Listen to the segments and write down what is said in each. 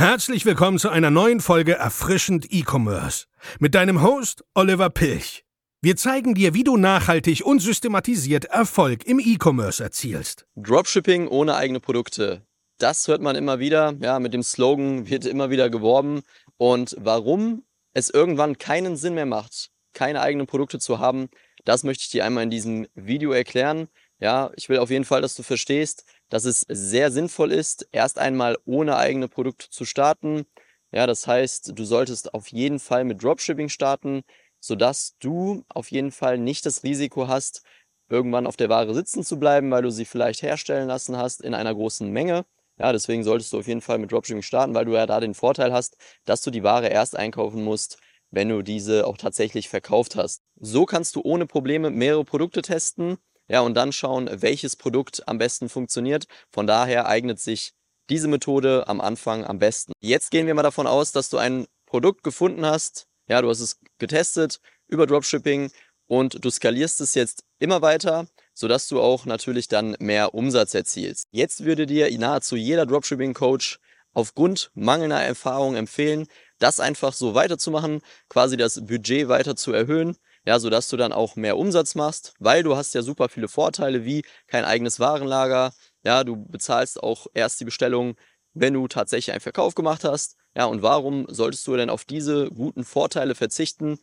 Herzlich willkommen zu einer neuen Folge Erfrischend E-Commerce mit deinem Host Oliver Pilch. Wir zeigen dir, wie du nachhaltig und systematisiert Erfolg im E-Commerce erzielst. Dropshipping ohne eigene Produkte. Das hört man immer wieder. Ja, mit dem Slogan wird immer wieder geworben. Und warum es irgendwann keinen Sinn mehr macht, keine eigenen Produkte zu haben, das möchte ich dir einmal in diesem Video erklären. Ja, ich will auf jeden Fall, dass du verstehst, dass es sehr sinnvoll ist, erst einmal ohne eigene Produkte zu starten. Ja, das heißt, du solltest auf jeden Fall mit Dropshipping starten, sodass du auf jeden Fall nicht das Risiko hast, irgendwann auf der Ware sitzen zu bleiben, weil du sie vielleicht herstellen lassen hast in einer großen Menge. Ja, deswegen solltest du auf jeden Fall mit Dropshipping starten, weil du ja da den Vorteil hast, dass du die Ware erst einkaufen musst, wenn du diese auch tatsächlich verkauft hast. So kannst du ohne Probleme mehrere Produkte testen ja, und dann schauen, welches Produkt am besten funktioniert. Von daher eignet sich diese Methode am Anfang am besten. Jetzt gehen wir mal davon aus, dass du ein Produkt gefunden hast. Ja, du hast es getestet über Dropshipping und du skalierst es jetzt immer weiter, sodass du auch natürlich dann mehr Umsatz erzielst. Jetzt würde dir nahezu jeder Dropshipping-Coach aufgrund mangelnder Erfahrung empfehlen, das einfach so weiterzumachen, quasi das Budget weiter zu erhöhen ja, sodass du dann auch mehr Umsatz machst, weil du hast ja super viele Vorteile wie kein eigenes Warenlager, ja, du bezahlst auch erst die Bestellung, wenn du tatsächlich einen Verkauf gemacht hast, ja, und warum solltest du denn auf diese guten Vorteile verzichten,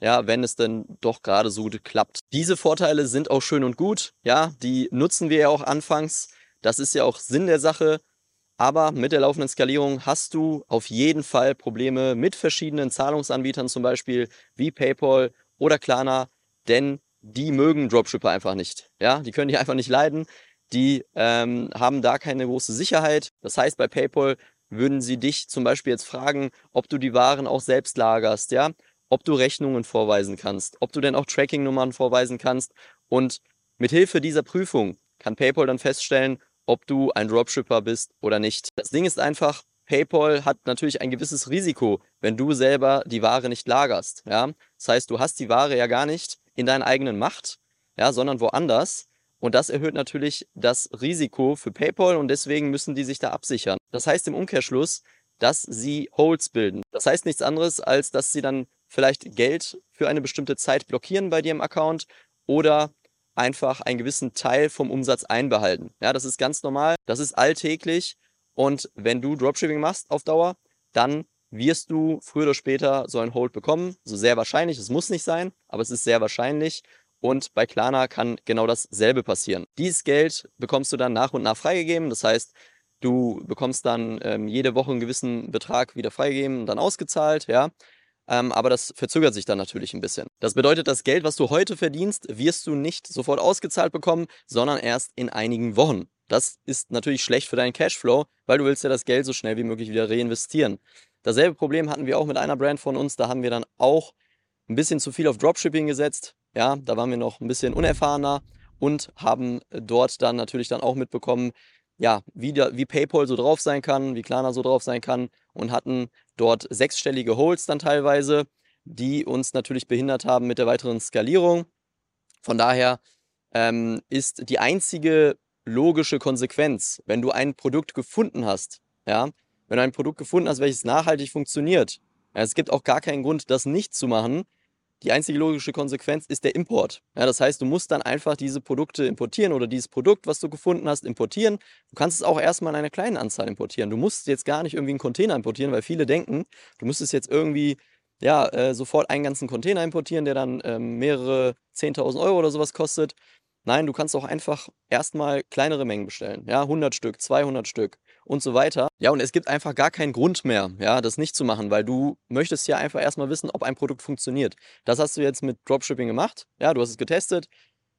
ja, wenn es denn doch gerade so klappt. Diese Vorteile sind auch schön und gut, ja, die nutzen wir ja auch anfangs, das ist ja auch Sinn der Sache, aber mit der laufenden Skalierung hast du auf jeden Fall Probleme mit verschiedenen Zahlungsanbietern, zum Beispiel wie PayPal oder Klarna, denn die mögen Dropshipper einfach nicht. Ja, die können die einfach nicht leiden. Die ähm, haben da keine große Sicherheit. Das heißt, bei PayPal würden sie dich zum Beispiel jetzt fragen, ob du die Waren auch selbst lagerst, ja, ob du Rechnungen vorweisen kannst, ob du denn auch Tracking-Nummern vorweisen kannst. Und mit Hilfe dieser Prüfung kann PayPal dann feststellen, ob du ein Dropshipper bist oder nicht. Das Ding ist einfach, PayPal hat natürlich ein gewisses Risiko, wenn du selber die Ware nicht lagerst. Ja? Das heißt, du hast die Ware ja gar nicht in deiner eigenen Macht, ja, sondern woanders. Und das erhöht natürlich das Risiko für PayPal und deswegen müssen die sich da absichern. Das heißt im Umkehrschluss, dass sie Holds bilden. Das heißt nichts anderes, als dass sie dann vielleicht Geld für eine bestimmte Zeit blockieren bei dir im Account oder einfach einen gewissen Teil vom Umsatz einbehalten. Ja, das ist ganz normal, das ist alltäglich und wenn du Dropshipping machst auf Dauer, dann wirst du früher oder später so ein Hold bekommen. So sehr wahrscheinlich, es muss nicht sein, aber es ist sehr wahrscheinlich. Und bei Klarna kann genau dasselbe passieren. Dieses Geld bekommst du dann nach und nach freigegeben. Das heißt, du bekommst dann ähm, jede Woche einen gewissen Betrag wieder freigegeben und dann ausgezahlt, ja. Ähm, aber das verzögert sich dann natürlich ein bisschen. Das bedeutet, das Geld, was du heute verdienst, wirst du nicht sofort ausgezahlt bekommen, sondern erst in einigen Wochen. Das ist natürlich schlecht für deinen Cashflow, weil du willst ja das Geld so schnell wie möglich wieder reinvestieren. Dasselbe Problem hatten wir auch mit einer Brand von uns. Da haben wir dann auch ein bisschen zu viel auf Dropshipping gesetzt. Ja, da waren wir noch ein bisschen unerfahrener und haben dort dann natürlich dann auch mitbekommen, ja, wie, der, wie PayPal so drauf sein kann, wie Klarna so drauf sein kann und hatten dort sechsstellige Holds dann teilweise, die uns natürlich behindert haben mit der weiteren Skalierung. Von daher ähm, ist die einzige logische Konsequenz. Wenn du ein Produkt gefunden hast, ja, wenn du ein Produkt gefunden hast, welches nachhaltig funktioniert, ja, es gibt auch gar keinen Grund, das nicht zu machen. Die einzige logische Konsequenz ist der Import. Ja, das heißt, du musst dann einfach diese Produkte importieren oder dieses Produkt, was du gefunden hast, importieren. Du kannst es auch erstmal in einer kleinen Anzahl importieren. Du musst jetzt gar nicht irgendwie einen Container importieren, weil viele denken, du müsstest jetzt irgendwie ja, äh, sofort einen ganzen Container importieren, der dann ähm, mehrere 10.000 Euro oder sowas kostet. Nein, du kannst auch einfach erstmal kleinere Mengen bestellen. Ja, 100 Stück, 200 Stück und so weiter. Ja, und es gibt einfach gar keinen Grund mehr, ja, das nicht zu machen, weil du möchtest ja einfach erstmal wissen, ob ein Produkt funktioniert. Das hast du jetzt mit Dropshipping gemacht. Ja, du hast es getestet.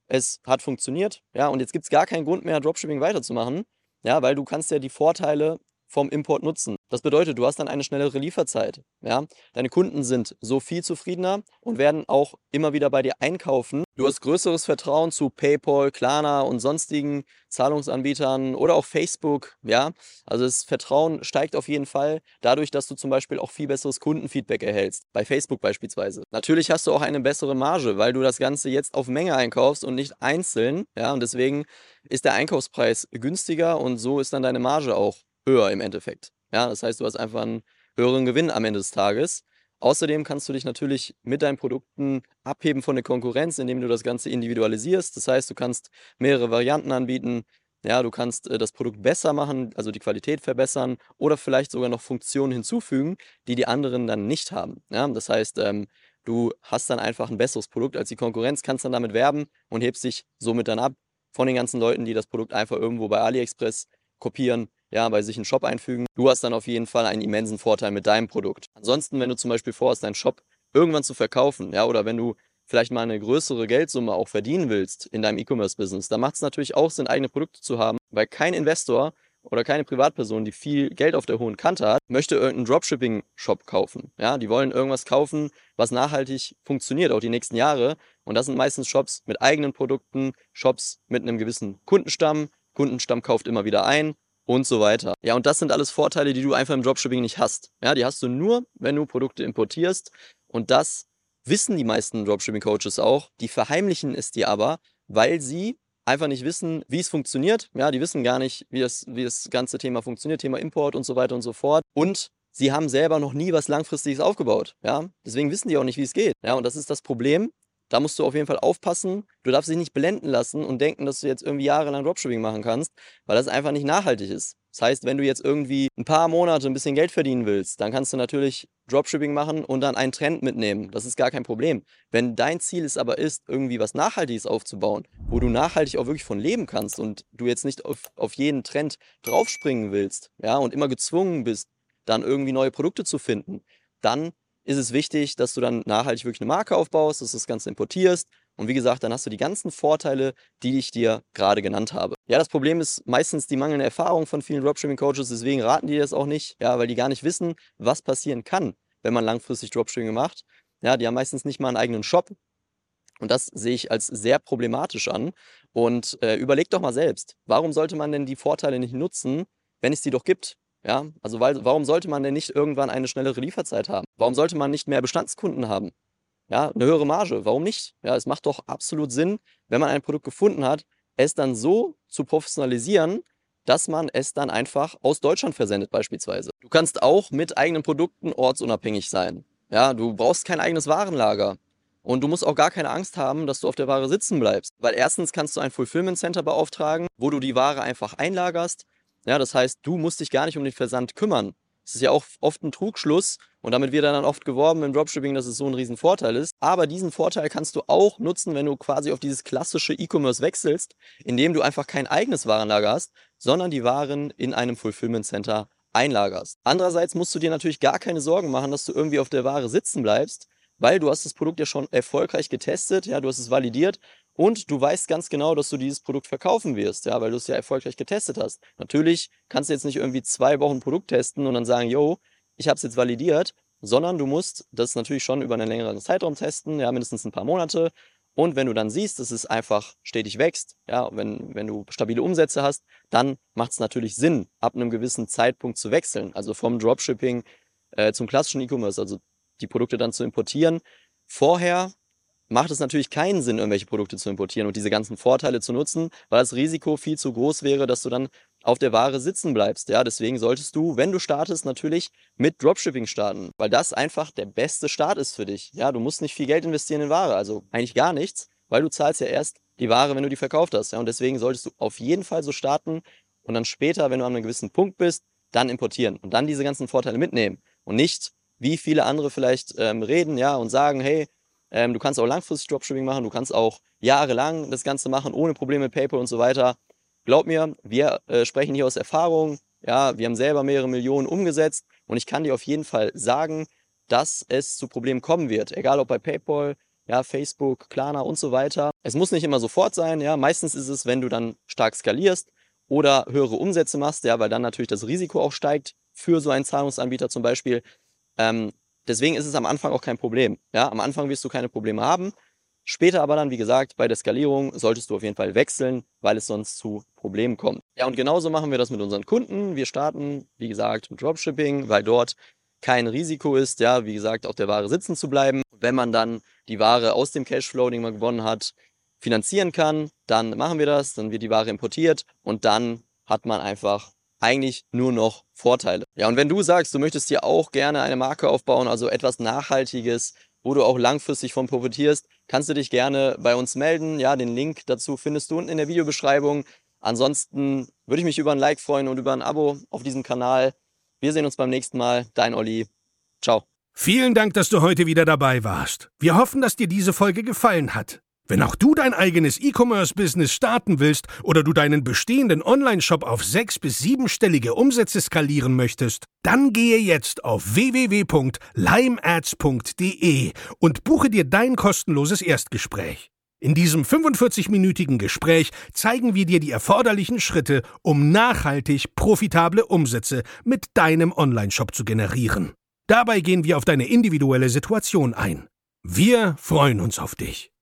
Es hat funktioniert. Ja, und jetzt gibt es gar keinen Grund mehr, Dropshipping weiterzumachen. Ja, weil du kannst ja die Vorteile vom Import nutzen. Das bedeutet, du hast dann eine schnellere Lieferzeit. Ja? Deine Kunden sind so viel zufriedener und werden auch immer wieder bei dir einkaufen. Du hast größeres Vertrauen zu PayPal, Klarna und sonstigen Zahlungsanbietern oder auch Facebook. Ja? Also das Vertrauen steigt auf jeden Fall dadurch, dass du zum Beispiel auch viel besseres Kundenfeedback erhältst. Bei Facebook beispielsweise. Natürlich hast du auch eine bessere Marge, weil du das Ganze jetzt auf Menge einkaufst und nicht einzeln. Ja? Und deswegen ist der Einkaufspreis günstiger und so ist dann deine Marge auch höher im Endeffekt. Ja, das heißt, du hast einfach einen höheren Gewinn am Ende des Tages. Außerdem kannst du dich natürlich mit deinen Produkten abheben von der Konkurrenz, indem du das Ganze individualisierst. Das heißt, du kannst mehrere Varianten anbieten. Ja, du kannst äh, das Produkt besser machen, also die Qualität verbessern oder vielleicht sogar noch Funktionen hinzufügen, die die anderen dann nicht haben. Ja, das heißt, ähm, du hast dann einfach ein besseres Produkt als die Konkurrenz, kannst dann damit werben und hebst dich somit dann ab von den ganzen Leuten, die das Produkt einfach irgendwo bei AliExpress kopieren, ja, bei sich einen Shop einfügen. Du hast dann auf jeden Fall einen immensen Vorteil mit deinem Produkt. Ansonsten, wenn du zum Beispiel vorhast, deinen Shop irgendwann zu verkaufen, ja, oder wenn du vielleicht mal eine größere Geldsumme auch verdienen willst in deinem E-Commerce-Business, dann macht es natürlich auch Sinn, eigene Produkte zu haben, weil kein Investor oder keine Privatperson, die viel Geld auf der hohen Kante hat, möchte irgendeinen Dropshipping-Shop kaufen. Ja, die wollen irgendwas kaufen, was nachhaltig funktioniert, auch die nächsten Jahre. Und das sind meistens Shops mit eigenen Produkten, Shops mit einem gewissen Kundenstamm. Kundenstamm kauft immer wieder ein und so weiter. Ja, und das sind alles Vorteile, die du einfach im Dropshipping nicht hast. Ja, die hast du nur, wenn du Produkte importierst. Und das wissen die meisten Dropshipping-Coaches auch. Die verheimlichen es dir aber, weil sie einfach nicht wissen, wie es funktioniert. Ja, die wissen gar nicht, wie das, wie das ganze Thema funktioniert, Thema Import und so weiter und so fort. Und sie haben selber noch nie was Langfristiges aufgebaut. Ja, deswegen wissen die auch nicht, wie es geht. Ja, und das ist das Problem. Da musst du auf jeden Fall aufpassen. Du darfst dich nicht blenden lassen und denken, dass du jetzt irgendwie jahrelang Dropshipping machen kannst, weil das einfach nicht nachhaltig ist. Das heißt, wenn du jetzt irgendwie ein paar Monate ein bisschen Geld verdienen willst, dann kannst du natürlich Dropshipping machen und dann einen Trend mitnehmen. Das ist gar kein Problem. Wenn dein Ziel es aber ist, irgendwie was Nachhaltiges aufzubauen, wo du nachhaltig auch wirklich von leben kannst und du jetzt nicht auf, auf jeden Trend draufspringen willst, ja, und immer gezwungen bist, dann irgendwie neue Produkte zu finden, dann ist es wichtig, dass du dann nachhaltig wirklich eine Marke aufbaust, dass du das Ganze importierst. Und wie gesagt, dann hast du die ganzen Vorteile, die ich dir gerade genannt habe. Ja, das Problem ist meistens die mangelnde Erfahrung von vielen Dropshipping-Coaches, deswegen raten die das auch nicht, ja, weil die gar nicht wissen, was passieren kann, wenn man langfristig Dropshipping macht. Ja, die haben meistens nicht mal einen eigenen Shop. Und das sehe ich als sehr problematisch an. Und äh, überleg doch mal selbst, warum sollte man denn die Vorteile nicht nutzen, wenn es die doch gibt? Ja, also weil, warum sollte man denn nicht irgendwann eine schnellere Lieferzeit haben? Warum sollte man nicht mehr Bestandskunden haben? Ja, eine höhere Marge, warum nicht? Ja, es macht doch absolut Sinn, wenn man ein Produkt gefunden hat, es dann so zu professionalisieren, dass man es dann einfach aus Deutschland versendet beispielsweise. Du kannst auch mit eigenen Produkten ortsunabhängig sein. Ja, du brauchst kein eigenes Warenlager. Und du musst auch gar keine Angst haben, dass du auf der Ware sitzen bleibst. Weil erstens kannst du ein Fulfillment Center beauftragen, wo du die Ware einfach einlagerst. Ja, das heißt, du musst dich gar nicht um den Versand kümmern. Das ist ja auch oft ein Trugschluss und damit wird dann oft geworben im Dropshipping, dass es so ein riesen Vorteil ist. Aber diesen Vorteil kannst du auch nutzen, wenn du quasi auf dieses klassische E-Commerce wechselst, indem du einfach kein eigenes Warenlager hast, sondern die Waren in einem Fulfillment Center einlagerst. Andererseits musst du dir natürlich gar keine Sorgen machen, dass du irgendwie auf der Ware sitzen bleibst, weil du hast das Produkt ja schon erfolgreich getestet, ja, du hast es validiert und du weißt ganz genau, dass du dieses Produkt verkaufen wirst, ja, weil du es ja erfolgreich getestet hast. Natürlich kannst du jetzt nicht irgendwie zwei Wochen Produkt testen und dann sagen, yo, ich habe es jetzt validiert, sondern du musst das natürlich schon über einen längeren Zeitraum testen, ja, mindestens ein paar Monate. Und wenn du dann siehst, dass es einfach stetig wächst, ja, wenn, wenn du stabile Umsätze hast, dann macht es natürlich Sinn, ab einem gewissen Zeitpunkt zu wechseln. Also vom Dropshipping äh, zum klassischen E-Commerce, also die Produkte dann zu importieren. Vorher macht es natürlich keinen Sinn, irgendwelche Produkte zu importieren und diese ganzen Vorteile zu nutzen, weil das Risiko viel zu groß wäre, dass du dann auf der Ware sitzen bleibst. Ja, deswegen solltest du, wenn du startest, natürlich mit Dropshipping starten, weil das einfach der beste Start ist für dich. Ja, du musst nicht viel Geld investieren in Ware, also eigentlich gar nichts, weil du zahlst ja erst die Ware, wenn du die verkauft hast. Ja, und deswegen solltest du auf jeden Fall so starten und dann später, wenn du an einem gewissen Punkt bist, dann importieren und dann diese ganzen Vorteile mitnehmen und nicht wie viele andere vielleicht ähm, reden, ja, und sagen, hey, ähm, du kannst auch langfristig Dropshipping machen, du kannst auch jahrelang das Ganze machen, ohne Probleme mit PayPal und so weiter. Glaub mir, wir äh, sprechen hier aus Erfahrung. Ja, wir haben selber mehrere Millionen umgesetzt und ich kann dir auf jeden Fall sagen, dass es zu Problemen kommen wird. Egal ob bei PayPal, ja, Facebook, Klarna und so weiter. Es muss nicht immer sofort sein, ja. Meistens ist es, wenn du dann stark skalierst oder höhere Umsätze machst, ja, weil dann natürlich das Risiko auch steigt für so einen Zahlungsanbieter zum Beispiel. Ähm, Deswegen ist es am Anfang auch kein Problem. Ja, am Anfang wirst du keine Probleme haben. Später aber dann, wie gesagt, bei der Skalierung solltest du auf jeden Fall wechseln, weil es sonst zu Problemen kommt. Ja, und genauso machen wir das mit unseren Kunden. Wir starten, wie gesagt, mit Dropshipping, weil dort kein Risiko ist, ja, wie gesagt, auf der Ware sitzen zu bleiben. Wenn man dann die Ware aus dem Cashflow, den man gewonnen hat, finanzieren kann, dann machen wir das, dann wird die Ware importiert und dann hat man einfach eigentlich nur noch Vorteile. Ja, und wenn du sagst, du möchtest dir auch gerne eine Marke aufbauen, also etwas Nachhaltiges, wo du auch langfristig von profitierst, kannst du dich gerne bei uns melden. Ja, den Link dazu findest du unten in der Videobeschreibung. Ansonsten würde ich mich über ein Like freuen und über ein Abo auf diesem Kanal. Wir sehen uns beim nächsten Mal. Dein Olli. Ciao. Vielen Dank, dass du heute wieder dabei warst. Wir hoffen, dass dir diese Folge gefallen hat. Wenn auch du dein eigenes E-Commerce-Business starten willst oder du deinen bestehenden Online-Shop auf sechs- bis siebenstellige Umsätze skalieren möchtest, dann gehe jetzt auf www.limeads.de und buche dir dein kostenloses Erstgespräch. In diesem 45-minütigen Gespräch zeigen wir dir die erforderlichen Schritte, um nachhaltig profitable Umsätze mit deinem Online-Shop zu generieren. Dabei gehen wir auf deine individuelle Situation ein. Wir freuen uns auf dich.